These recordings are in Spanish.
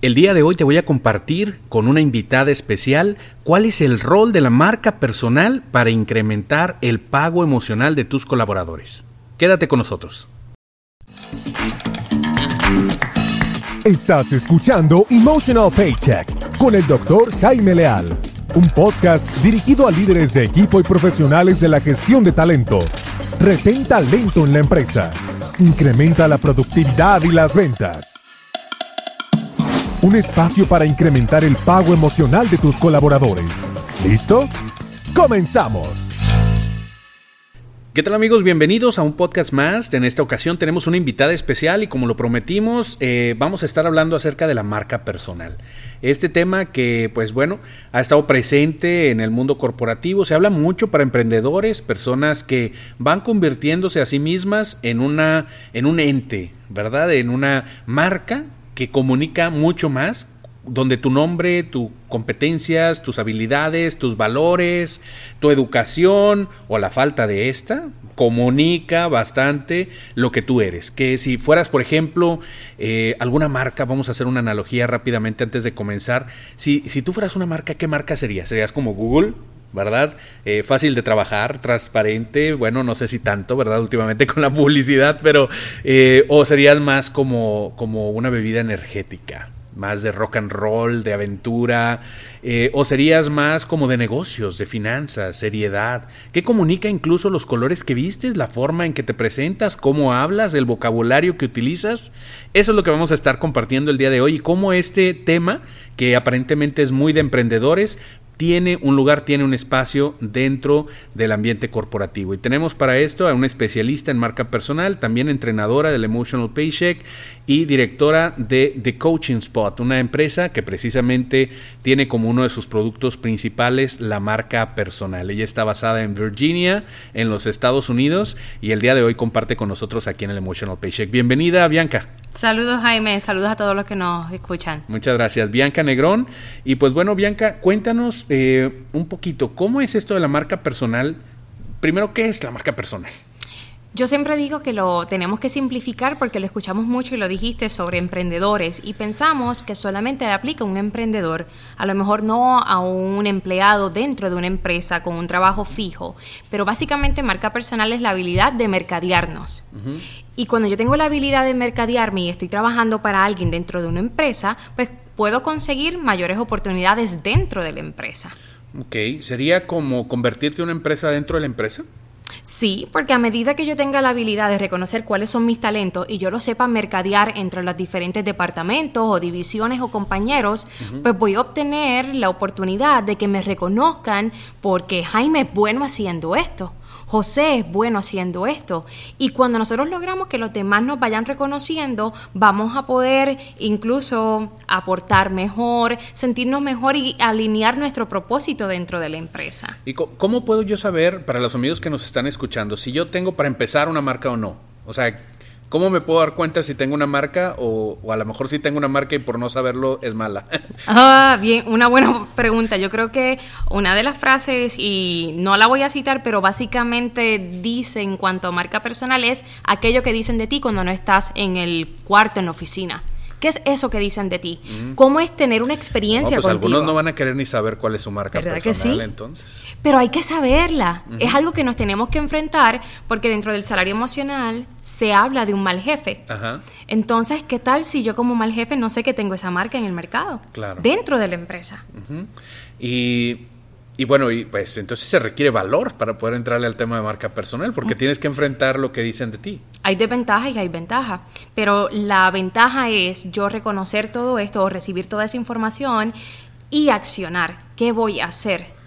El día de hoy te voy a compartir con una invitada especial cuál es el rol de la marca personal para incrementar el pago emocional de tus colaboradores. Quédate con nosotros. Estás escuchando Emotional Paycheck con el doctor Jaime Leal, un podcast dirigido a líderes de equipo y profesionales de la gestión de talento. Retén talento en la empresa. Incrementa la productividad y las ventas un espacio para incrementar el pago emocional de tus colaboradores. ¿Listo? ¡Comenzamos! ¿Qué tal amigos? Bienvenidos a un podcast más. En esta ocasión tenemos una invitada especial y como lo prometimos, eh, vamos a estar hablando acerca de la marca personal. Este tema que, pues bueno, ha estado presente en el mundo corporativo, se habla mucho para emprendedores, personas que van convirtiéndose a sí mismas en, una, en un ente, ¿verdad? En una marca que comunica mucho más, donde tu nombre, tus competencias, tus habilidades, tus valores, tu educación o la falta de esta, comunica bastante lo que tú eres. Que si fueras, por ejemplo, eh, alguna marca, vamos a hacer una analogía rápidamente antes de comenzar, si, si tú fueras una marca, ¿qué marca serías? ¿Serías como Google? ¿Verdad? Eh, fácil de trabajar, transparente, bueno, no sé si tanto, ¿verdad? Últimamente con la publicidad, pero, eh, o serías más como, como una bebida energética, más de rock and roll, de aventura, eh, o serías más como de negocios, de finanzas, seriedad, ¿Qué comunica incluso los colores que vistes, la forma en que te presentas, cómo hablas, el vocabulario que utilizas. Eso es lo que vamos a estar compartiendo el día de hoy y cómo este tema, que aparentemente es muy de emprendedores, tiene un lugar, tiene un espacio dentro del ambiente corporativo. Y tenemos para esto a una especialista en marca personal, también entrenadora del Emotional Paycheck y directora de The Coaching Spot, una empresa que precisamente tiene como uno de sus productos principales la marca personal. Ella está basada en Virginia, en los Estados Unidos, y el día de hoy comparte con nosotros aquí en el Emotional Paycheck. Bienvenida, Bianca. Saludos Jaime, saludos a todos los que nos escuchan. Muchas gracias, Bianca Negrón. Y pues bueno, Bianca, cuéntanos eh, un poquito, ¿cómo es esto de la marca personal? Primero, ¿qué es la marca personal? Yo siempre digo que lo tenemos que simplificar porque lo escuchamos mucho y lo dijiste sobre emprendedores y pensamos que solamente le aplica a un emprendedor, a lo mejor no a un empleado dentro de una empresa con un trabajo fijo, pero básicamente marca personal es la habilidad de mercadearnos. Y cuando yo tengo la habilidad de mercadearme y estoy trabajando para alguien dentro de una empresa, pues puedo conseguir mayores oportunidades dentro de la empresa. Ok, ¿sería como convertirte en una empresa dentro de la empresa? Sí, porque a medida que yo tenga la habilidad de reconocer cuáles son mis talentos y yo lo sepa mercadear entre los diferentes departamentos o divisiones o compañeros, pues voy a obtener la oportunidad de que me reconozcan porque Jaime es bueno haciendo esto José es bueno haciendo esto. Y cuando nosotros logramos que los demás nos vayan reconociendo, vamos a poder incluso aportar mejor, sentirnos mejor y alinear nuestro propósito dentro de la empresa. ¿Y cómo puedo yo saber, para los amigos que nos están escuchando, si yo tengo para empezar una marca o no? O sea, ¿Cómo me puedo dar cuenta si tengo una marca o, a lo mejor si tengo una marca y por no saberlo es mala? Ah, bien, una buena pregunta. Yo creo que una de las frases, y no la voy a citar, pero básicamente dice en cuanto a marca personal es aquello que dicen de ti cuando no estás en el cuarto en la oficina. ¿Qué es eso que dicen de ti? ¿Cómo es tener una experiencia no, pues Algunos no van a querer ni saber cuál es su marca personal, que sí? entonces. Pero hay que saberla. Es algo que nos tenemos que enfrentar porque dentro del salario emocional se habla de un mal jefe. Ajá. Entonces, ¿qué tal si yo como mal jefe no sé que tengo esa marca en el mercado? Claro. Dentro de la empresa. Y y bueno, y pues entonces se requiere valor para poder entrarle al tema de marca personal, porque mm. tienes que enfrentar lo que dicen de ti. Hay desventajas y hay ventajas, pero la ventaja es yo reconocer todo esto o recibir toda esa información y accionar. ¿Qué voy a hacer?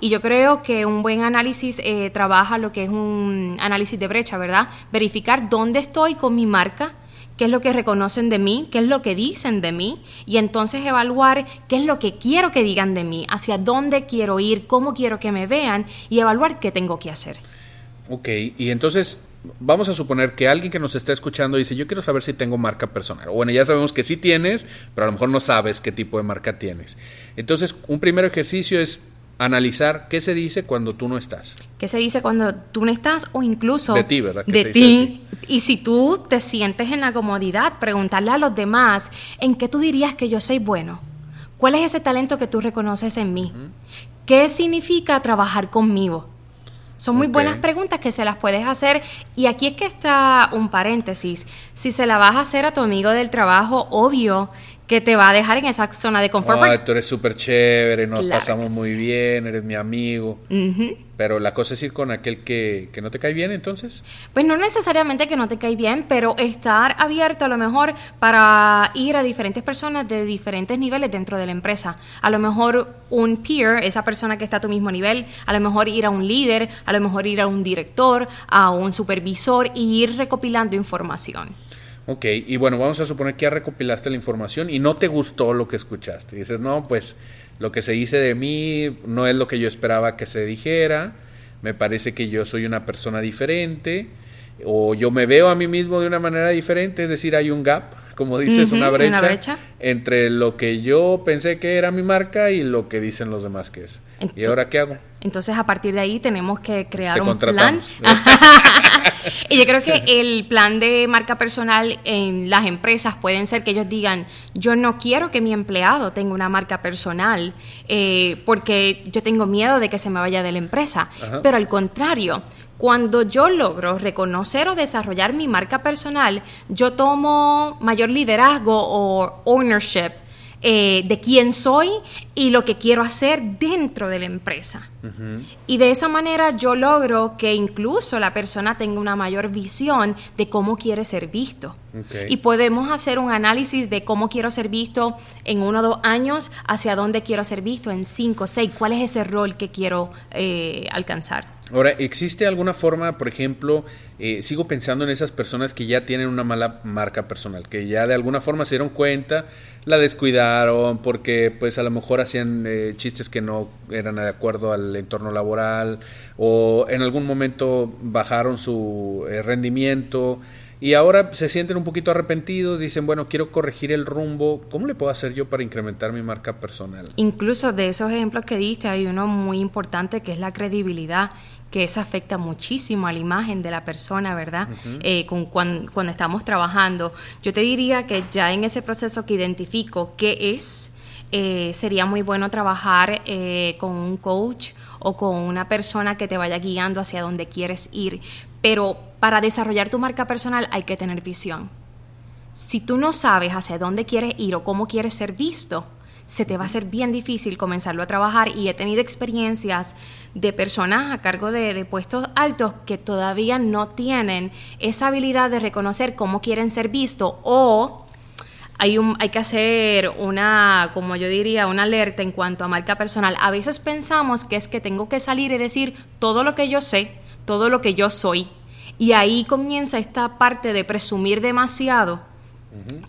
Y yo creo que un buen análisis eh, trabaja lo que es un análisis de brecha, ¿verdad? Verificar dónde estoy con mi marca, qué es lo que reconocen de mí, qué es lo que dicen de mí, y entonces evaluar qué es lo que quiero que digan de mí, hacia dónde quiero ir, cómo quiero que me vean, y evaluar qué tengo que hacer. Ok, y entonces vamos a suponer que alguien que nos está escuchando dice, yo quiero saber si tengo marca personal. Bueno, ya sabemos que sí tienes, pero a lo mejor no sabes qué tipo de marca tienes. Entonces, un primer ejercicio es analizar qué se dice cuando tú no estás. ¿Qué se dice cuando tú no estás o incluso de ti, ¿verdad? De ti. Y si tú te sientes en la comodidad, preguntarle a los demás, ¿en qué tú dirías que yo soy bueno? ¿Cuál es ese talento que tú reconoces en mí? ¿Qué significa trabajar conmigo? Son muy buenas preguntas que se las puedes hacer. Y aquí es que está un paréntesis. Si se la vas a hacer a tu amigo del trabajo, obvio que te va a dejar en esa zona de confort. Ay, tú eres súper chévere, nos pasamos muy bien, eres mi amigo. Pero la cosa es ir con aquel que, que, no te cae bien, entonces. Pues no necesariamente que no te cae bien, pero estar abierto a lo mejor para ir a diferentes personas de diferentes niveles dentro de la empresa. A lo mejor un peer, esa persona que está a tu mismo nivel, a lo mejor ir a un líder, a lo mejor ir a un director, a un supervisor y ir recopilando información. Ok, y bueno, vamos a suponer que ya recopilaste la información y no te gustó lo que escuchaste. Y dices, no, pues lo que se dice de mí no es lo que yo esperaba que se dijera. Me parece que yo soy una persona diferente o yo me veo a mí mismo de una manera diferente, es decir, hay un gap, como dices, una, brecha entre lo que yo pensé que era mi marca y lo que dicen los demás que es. ¿Y ahora qué hago? Entonces, a partir de ahí tenemos que crear un plan. y yo creo que el plan de marca personal en las empresas pueden ser que ellos digan, yo no quiero que mi empleado tenga una marca personal eh, porque yo tengo miedo de que se me vaya de la empresa. Pero al contrario, cuando yo logro reconocer o desarrollar mi marca personal, yo tomo mayor liderazgo o ownership eh, de quién soy y lo que quiero hacer dentro de la empresa. Y de esa manera yo logro que incluso la persona tenga una mayor visión de cómo quiere ser visto. Y podemos hacer un análisis de cómo quiero ser visto en uno o dos años, hacia dónde quiero ser visto en cinco o seis, cuál es ese rol que quiero eh, alcanzar. Ahora, ¿existe alguna forma, por ejemplo, eh, sigo pensando en esas personas que ya tienen una mala marca personal, que ya de alguna forma se dieron cuenta, la descuidaron porque pues a lo mejor hacían eh, chistes que no eran de acuerdo al entorno laboral o en algún momento bajaron su eh, rendimiento y ahora se sienten un poquito arrepentidos, dicen, bueno, quiero corregir el rumbo, ¿cómo le puedo hacer yo para incrementar mi marca personal? Incluso de esos ejemplos que diste hay uno muy importante que es la credibilidad que eso afecta muchísimo a la imagen de la persona, ¿verdad? Eh, con, cuando, estamos trabajando. Yo te diría que ya en ese proceso que identifico qué es, eh, sería muy bueno trabajar eh, con un coach o con una persona que te vaya guiando hacia donde quieres ir. Pero para desarrollar tu marca personal hay que tener visión. Si tú no sabes hacia dónde quieres ir o cómo quieres ser visto, se te va a hacer bien difícil comenzarlo a trabajar y he tenido experiencias de personas a cargo de, puestos altos que todavía no tienen esa habilidad de reconocer cómo quieren ser vistos o hay, un, hay que hacer una, como yo diría, una alerta en cuanto a marca personal. A veces pensamos que es que tengo que salir y decir todo lo que yo sé, todo lo que yo soy. Y ahí comienza esta parte de presumir demasiado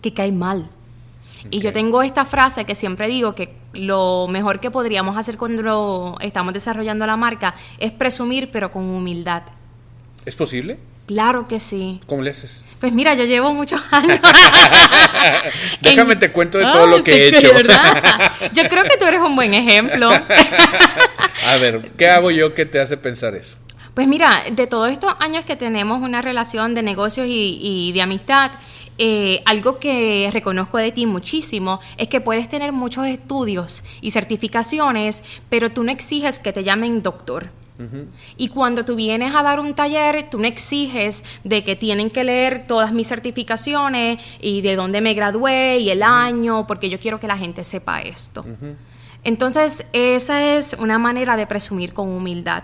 que cae mal. Y yo tengo esta frase que siempre digo que lo mejor que podríamos hacer cuando estamos desarrollando la marca es presumir, pero con humildad. ¿Es posible? Claro que sí. ¿Cómo le haces? Pues mira, yo llevo muchos años. Déjame te cuento de todo lo que he hecho. Yo creo que tú eres un buen ejemplo. A ver, ¿qué hago yo que te hace pensar eso? Pues mira, de todos estos años que tenemos una relación de negocios y, y de amistad, eh, algo que reconozco de ti muchísimo es que puedes tener muchos estudios y certificaciones, pero tú no exiges que te llamen doctor. Y cuando tú vienes a dar un taller, tú no exiges de que tienen que leer todas mis certificaciones y de dónde me gradué y el año, porque yo quiero que la gente sepa esto. Entonces, esa es una manera de presumir con humildad.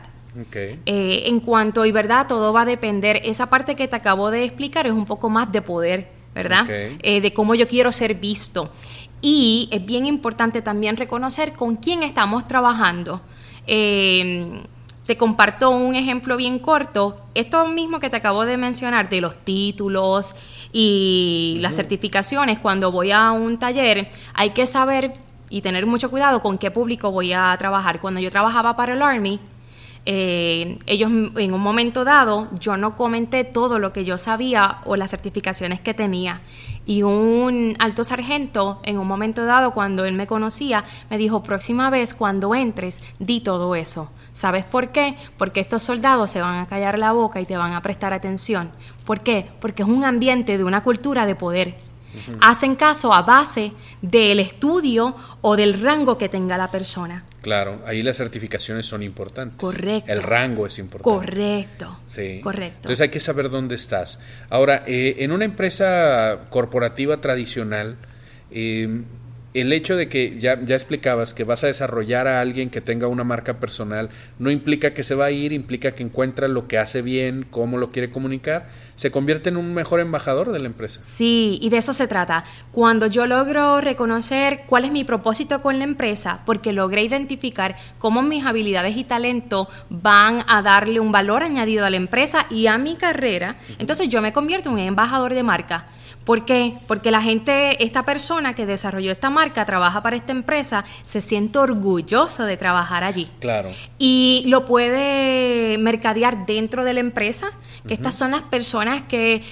Eh, en cuanto, y verdad, todo va a depender, esa parte que te acabo de explicar es un poco más de poder ¿verdad? Eh, de cómo yo quiero ser visto. Y es bien importante también reconocer con quién estamos trabajando. Eh, te comparto un ejemplo bien corto. Esto mismo que te acabo de mencionar de los títulos y las certificaciones, cuando voy a un taller, hay que saber y tener mucho cuidado con qué público voy a trabajar. Cuando yo trabajaba para el Army, eh, ellos en un momento dado, yo no comenté todo lo que yo sabía o las certificaciones que tenía. Y un alto sargento, en un momento dado, cuando él me conocía, me dijo, próxima vez cuando entres, di todo eso. ¿Sabes por qué? Porque estos soldados se van a callar la boca y te van a prestar atención. ¿Por qué? Porque es un ambiente de una cultura de poder hacen caso a base del estudio o del rango que tenga la persona. Claro, ahí las certificaciones son importantes. Correcto. El rango es importante. Correcto. Sí. Correcto. Entonces hay que saber dónde estás. Ahora, eh, en una empresa corporativa tradicional, eh, el hecho de que ya, ya explicabas que vas a desarrollar a alguien que tenga una marca personal no implica que se va a ir, implica que encuentra lo que hace bien, cómo lo quiere comunicar, se convierte en un mejor embajador de la empresa. Sí, y de eso se trata. Cuando yo logro reconocer cuál es mi propósito con la empresa, porque logré identificar cómo mis habilidades y talento van a darle un valor añadido a la empresa y a mi carrera, entonces yo me convierto en un embajador de marca. ¿Por qué? Porque la gente, esta persona que desarrolló esta marca, trabaja para esta empresa, se siente orgulloso de trabajar allí. Claro. Y lo puede mercadear dentro de la empresa, que estas son las personas que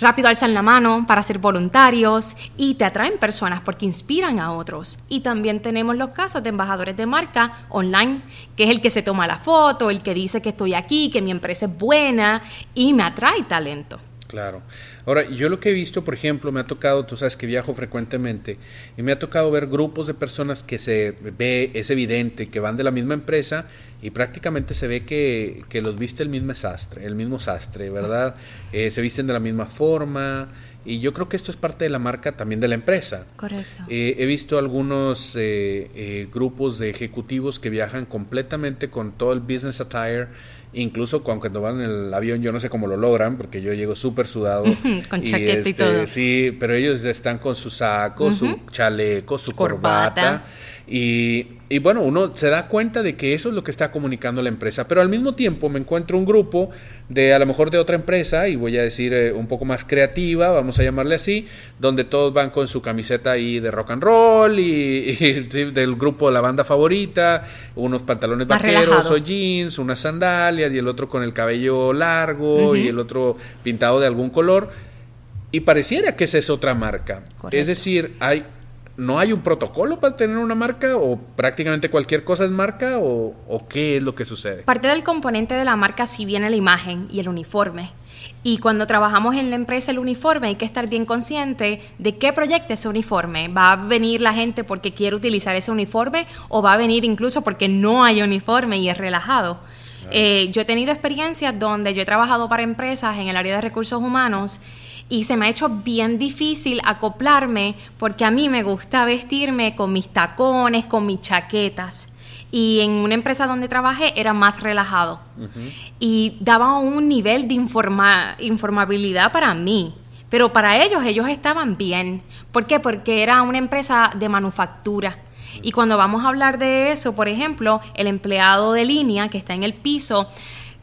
rápido alzan la mano para ser voluntarios y te atraen personas porque inspiran a otros. Y también tenemos los casos de embajadores de marca online, que es el que se toma la foto, el que dice que estoy aquí, que mi empresa es buena y me atrae talento. Claro. Ahora, yo lo que he visto, por ejemplo, me ha tocado, tú sabes que viajo frecuentemente, y me ha tocado ver grupos de personas que se ve, es evidente, que van de la misma empresa y prácticamente se ve que, los viste el mismo sastre, el mismo sastre, ¿verdad? Eh, se visten de la misma forma. Y yo creo que esto es parte de la marca también de la empresa. Correcto. Eh, he visto algunos eh, grupos de ejecutivos que viajan completamente con todo el business attire Incluso cuando van en el avión, yo no sé cómo lo logran, porque yo llego súper sudado. con chaqueta y este, todo. Sí, pero ellos están con su saco, su chaleco, su corbata y, bueno, uno se da cuenta de que eso es lo que está comunicando la empresa, pero al mismo tiempo me encuentro un grupo de a lo mejor de otra empresa, y voy a decir eh, un poco más creativa, vamos a llamarle así, donde todos van con su camiseta ahí de rock and roll y, del grupo de la banda favorita, unos pantalones vaqueros o jeans, unas sandalias y el otro con el cabello largo y el otro pintado de algún color. Y pareciera que esa es otra marca. Es decir, hay ¿No hay un protocolo para tener una marca o prácticamente cualquier cosa es marca o, qué es lo que sucede? Parte del componente de la marca sí viene la imagen y el uniforme. Y cuando trabajamos en la empresa el uniforme hay que estar bien consciente de qué proyecta ese uniforme. ¿Va a venir la gente porque quiere utilizar ese uniforme o va a venir incluso porque no hay uniforme y es relajado? Eh, yo he tenido experiencias donde yo he trabajado para empresas en el área de recursos humanos y se me ha hecho bien difícil acoplarme porque a mí me gusta vestirme con mis tacones, con mis chaquetas. Y en una empresa donde trabajé era más relajado. Y daba un nivel de informabilidad para mí. Pero para ellos, ellos estaban bien. ¿Por qué? Porque era una empresa de manufactura. Y cuando vamos a hablar de eso, por ejemplo, el empleado de línea que está en el piso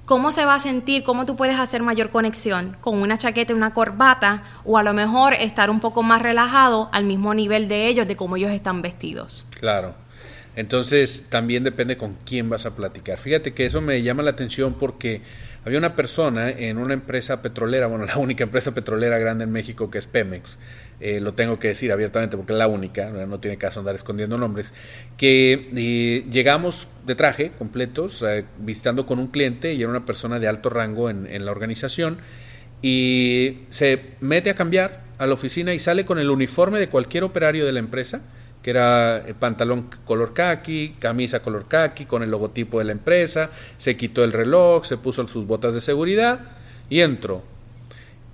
¿Cómo se va a sentir? ¿Cómo tú puedes hacer mayor conexión? ¿Con una chaqueta y una corbata? O a lo mejor estar un poco más relajado al mismo nivel de ellos, de cómo ellos están vestidos. Claro. Entonces también depende con quién vas a platicar. Fíjate que eso me llama la atención porque había una persona en una empresa petrolera, bueno, la única empresa petrolera grande en México que es Pemex, eh, lo tengo que decir abiertamente porque es la única, no tiene caso andar escondiendo nombres, que eh, llegamos de traje completos, eh, visitando con un cliente y era una persona de alto rango en, en la organización y se mete a cambiar a la oficina y sale con el uniforme de cualquier operario de la empresa que era pantalón color khaki, camisa color khaki con el logotipo de la empresa, se quitó el reloj, se puso sus botas de seguridad y entró.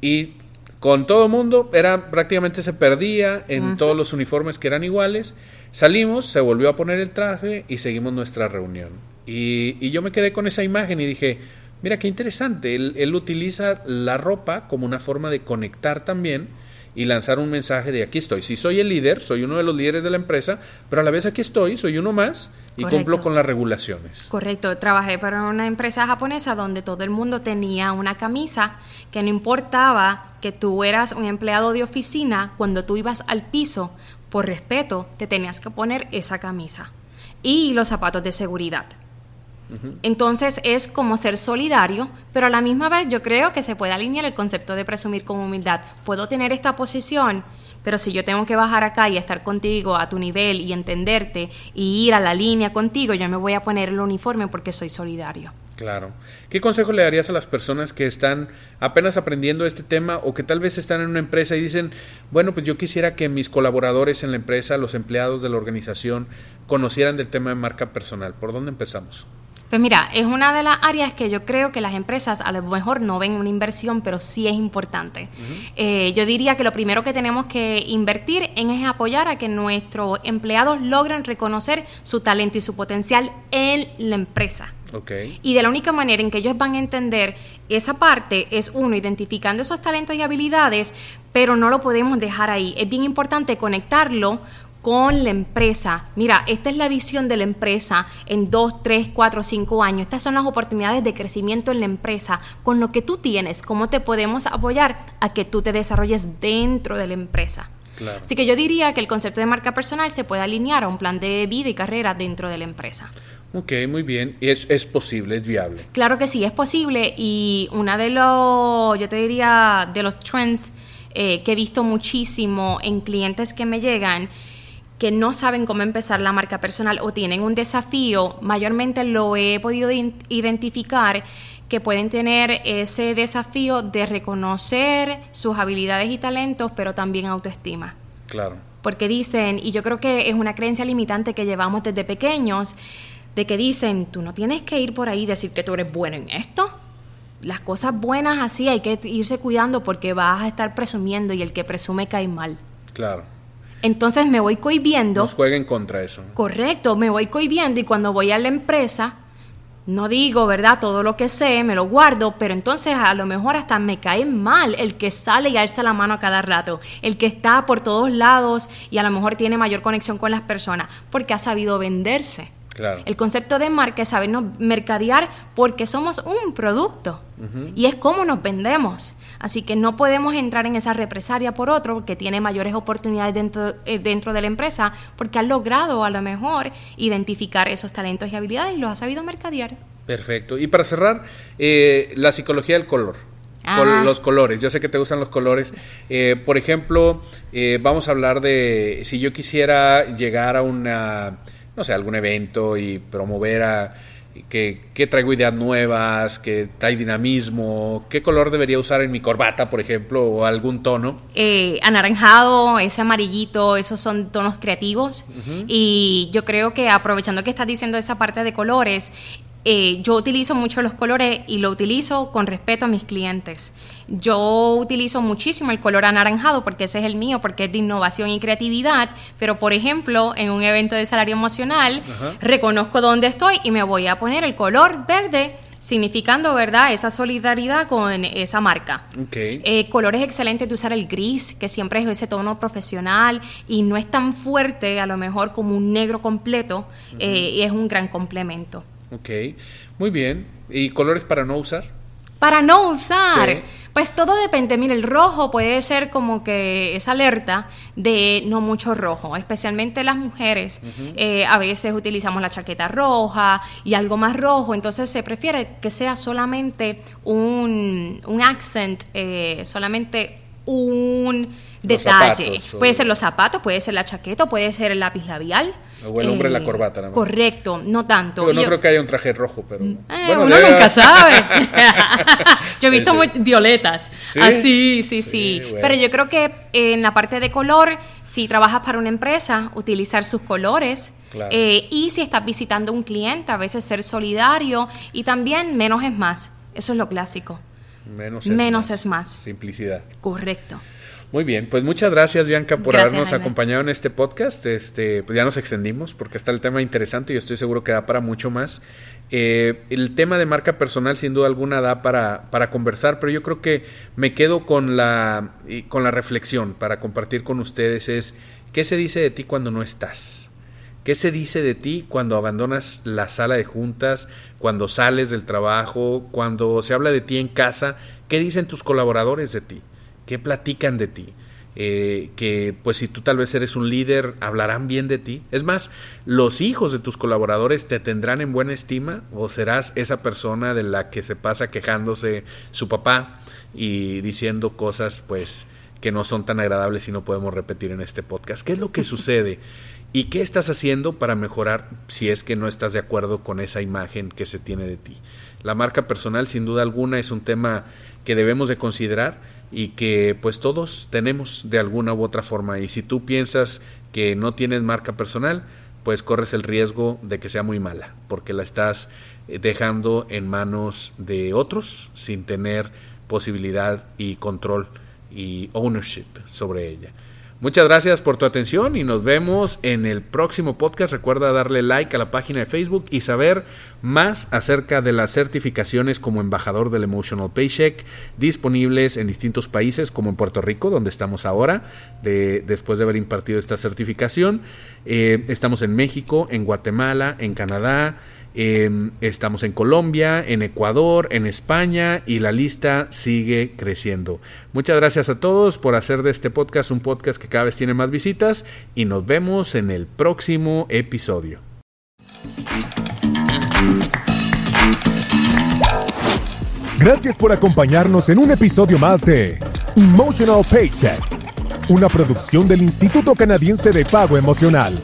Y con todo el mundo, era prácticamente se perdía en todos los uniformes que eran iguales. Salimos, se volvió a poner el traje y seguimos nuestra reunión. Y, yo me quedé con esa imagen y dije, mira qué interesante, él, él, utiliza la ropa como una forma de conectar también y lanzar un mensaje de aquí estoy. Si soy el líder, soy uno de los líderes de la empresa, pero a la vez aquí estoy, soy uno más y cumplo con las regulaciones. Correcto, trabajé para una empresa japonesa donde todo el mundo tenía una camisa que no importaba que tú eras un empleado de oficina, cuando tú ibas al piso, por respeto, te tenías que poner esa camisa y los zapatos de seguridad. Entonces es como ser solidario, pero a la misma vez yo creo que se puede alinear el concepto de presumir con humildad. Puedo tener esta posición, pero si yo tengo que bajar acá y estar contigo a tu nivel y entenderte y ir a la línea contigo, yo me voy a poner el uniforme porque soy solidario. Claro. ¿Qué consejo le darías a las personas que están apenas aprendiendo este tema o que tal vez están en una empresa y dicen, bueno, pues yo quisiera que mis colaboradores en la empresa, los empleados de la organización, conocieran del tema de marca personal? ¿Por dónde empezamos? Pues mira, es una de las áreas que yo creo que las empresas a lo mejor no ven una inversión, pero sí es importante. Eh, yo diría que lo primero que tenemos que invertir en es apoyar a que nuestros empleados logren reconocer su talento y su potencial en la empresa. Okay. Y de la única manera en que ellos van a entender esa parte es uno, identificando esos talentos y habilidades, pero no lo podemos dejar ahí. Es bien importante conectarlo con la empresa. Mira, esta es la visión de la empresa en 2, 3, 4, 5 años. Estas son las oportunidades de crecimiento en la empresa. Con lo que tú tienes, ¿cómo te podemos apoyar a que tú te desarrolles dentro de la empresa? Así que yo diría que el concepto de marca personal se puede alinear a un plan de vida y carrera dentro de la empresa. Ok, muy bien. ¿Es, es posible? ¿Es viable? Claro que sí, es posible. Y una de los, yo te diría, de los trends eh, que he visto muchísimo en clientes que me llegan que no saben cómo empezar la marca personal o tienen un desafío, mayormente lo he podido identificar que pueden tener ese desafío de reconocer sus habilidades y talentos, pero también autoestima. Claro. Porque dicen, y yo creo que es una creencia limitante que llevamos desde pequeños, de que dicen, tú no tienes que ir por ahí y decir que tú eres bueno en esto. Las cosas buenas así hay que irse cuidando porque vas a estar presumiendo y el que presume cae mal. Claro. Entonces me voy cohibiendo. Nos jueguen contra eso. Correcto, me voy cohibiendo y cuando voy a la empresa, no digo, ¿verdad? Todo lo que sé, me lo guardo, pero entonces a lo mejor hasta me cae mal el que sale y alza la mano a cada rato, el que está por todos lados y a lo mejor tiene mayor conexión con las personas, porque ha sabido venderse. El concepto de marca es sabernos mercadear porque somos un producto y es como nos vendemos. Así que no podemos entrar en esa represalia por otro que tiene mayores oportunidades dentro, eh, dentro de la empresa porque ha logrado a lo mejor identificar esos talentos y habilidades y los ha sabido mercadear. Perfecto. Y para cerrar, eh, la psicología del color. Con los colores, yo sé que te gustan los colores. Eh, por ejemplo, vamos a hablar de si yo quisiera llegar a una no sé, algún evento y promover a que, traigo ideas nuevas, que trae dinamismo, qué color debería usar en mi corbata, por ejemplo, o algún tono. Eh, anaranjado, ese amarillito, esos son tonos creativos. Y yo creo que aprovechando que estás diciendo esa parte de colores, eh, yo utilizo mucho los colores y lo utilizo con respeto a mis clientes. Yo utilizo muchísimo el color anaranjado porque ese es el mío, porque es de innovación y creatividad, pero por ejemplo, en un evento de salario emocional, reconozco dónde estoy y me voy a poner el color verde significando, ¿verdad?, esa solidaridad con esa marca. Okay. Eh, color es excelente de usar el gris, que siempre es ese tono profesional y no es tan fuerte, a lo mejor como un negro completo, eh, y es un gran complemento. Ok, muy bien. ¿Y colores para no usar? Para no usar. Pues todo depende. Mira, el rojo puede ser como que es alerta de no mucho rojo, especialmente las mujeres. Eh, a veces utilizamos la chaqueta roja y algo más rojo, entonces se prefiere que sea solamente un, un accent, eh, solamente un detalle. puede ser los zapatos, puede ser la chaqueta, puede ser el lápiz labial. O el hombre en la eh, corbata, nada Correcto, no tanto. no creo que haya un traje rojo, pero. Mm, eh, uno nunca sabe. yo he visto muy violetas. Así, sí, sí. Pero yo creo que en la parte de color, si trabajas para una empresa, utilizar sus colores. Eh, y si estás visitando un cliente, a veces ser solidario. Y también menos es más. Eso es lo clásico. Menos es Menos Es más. Simplicidad. Correcto. Muy bien, pues muchas gracias Bianca por habernos acompañado en este podcast. Este, pues ya nos extendimos porque está el tema interesante y estoy seguro que da para mucho más. Eh, el tema de marca personal sin duda alguna da para, para conversar, pero yo creo que me quedo con la, con la reflexión para compartir con ustedes es ¿qué se dice de ti cuando no estás? ¿Qué se dice de ti cuando abandonas la sala de juntas, cuando sales del trabajo, cuando se habla de ti en casa? ¿Qué dicen tus colaboradores de ti? ¿Qué platican de ti? eh, que pues si tú tal vez eres un líder, hablarán bien de ti. Es más, los hijos de tus colaboradores te tendrán en buena estima o serás esa persona de la que se pasa quejándose su papá y diciendo cosas pues que no son tan agradables y no podemos repetir en este podcast. ¿Qué es lo que sucede? ¿Y qué estás haciendo para mejorar si es que no estás de acuerdo con esa imagen que se tiene de ti? La marca personal sin duda alguna es un tema que debemos de considerar y que pues todos tenemos de alguna u otra forma y si tú piensas que no tienes marca personal pues corres el riesgo de que sea muy mala porque la estás eh, dejando en manos de otros sin tener posibilidad y control y ownership sobre ella. Muchas gracias por tu atención y nos vemos en el próximo podcast. Recuerda darle like a la página de Facebook y saber más acerca de las certificaciones como embajador del Emotional Paycheck disponibles en distintos países como en Puerto Rico, donde estamos ahora, después de haber impartido esta certificación. Eh, estamos en México, en Guatemala, en Canadá, Em, estamos en Colombia, en Ecuador, en España y la lista sigue creciendo. Muchas gracias a todos por hacer de este podcast un podcast que cada vez tiene más visitas y nos vemos en el próximo episodio. Gracias por acompañarnos en un episodio más de Emotional Paycheck, una producción del Instituto Canadiense de Pago Emocional.